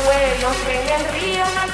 bueno, que en el río no.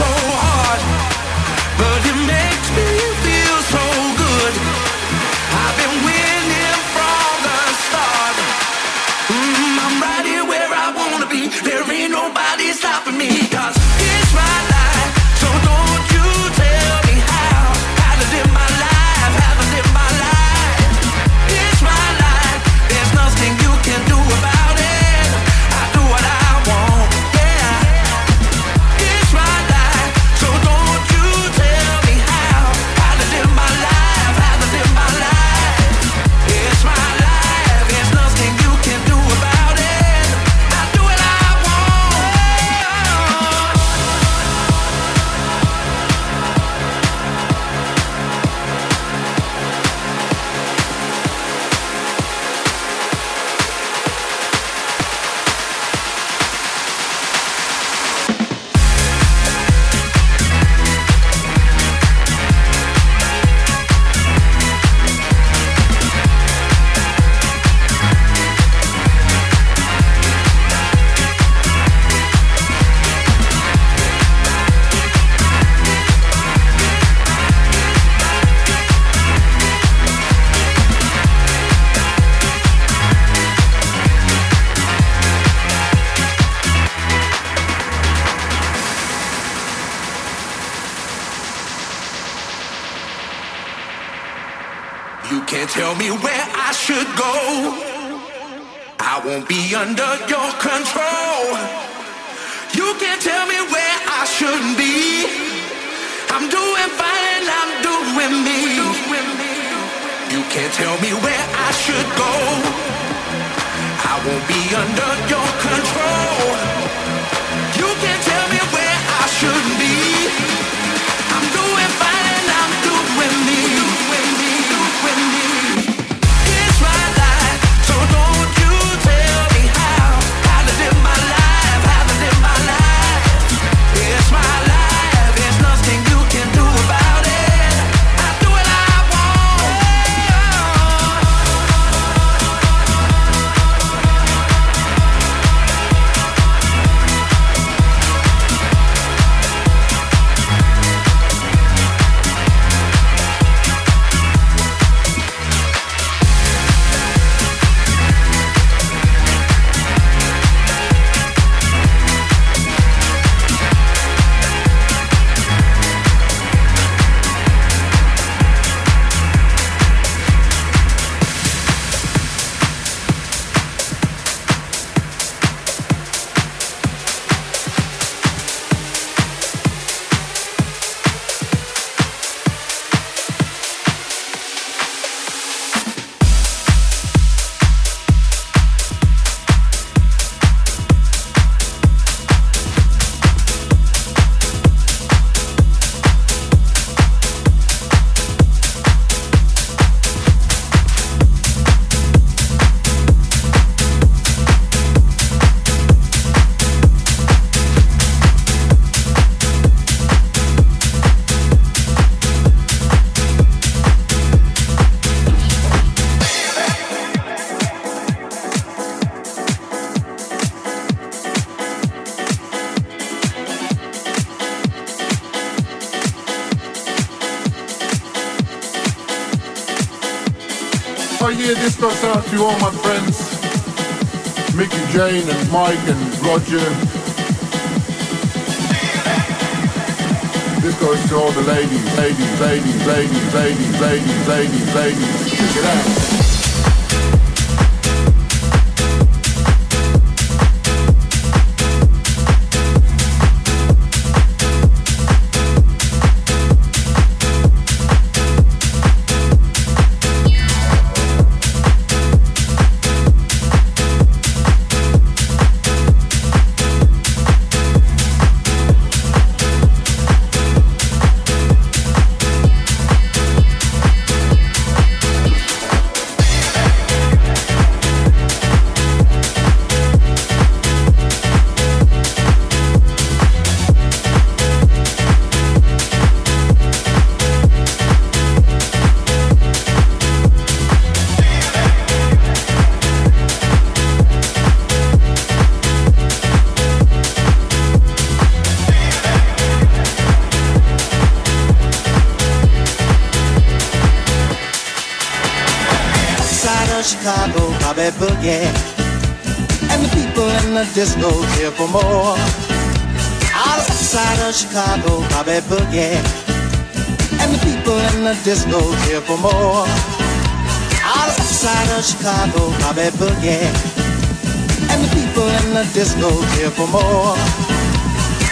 To Mike and Roger. This goes to all the ladies, ladies, ladies, ladies, ladies, ladies, ladies, ladies. Check it out. Of Chicago, Bobby Boogie. And the people in the disco here for more. Outside of Chicago, Bobby Boogie. And the people in the disco here for more. Outside of Chicago, Bobby Boogie. And the people in the disco here for more.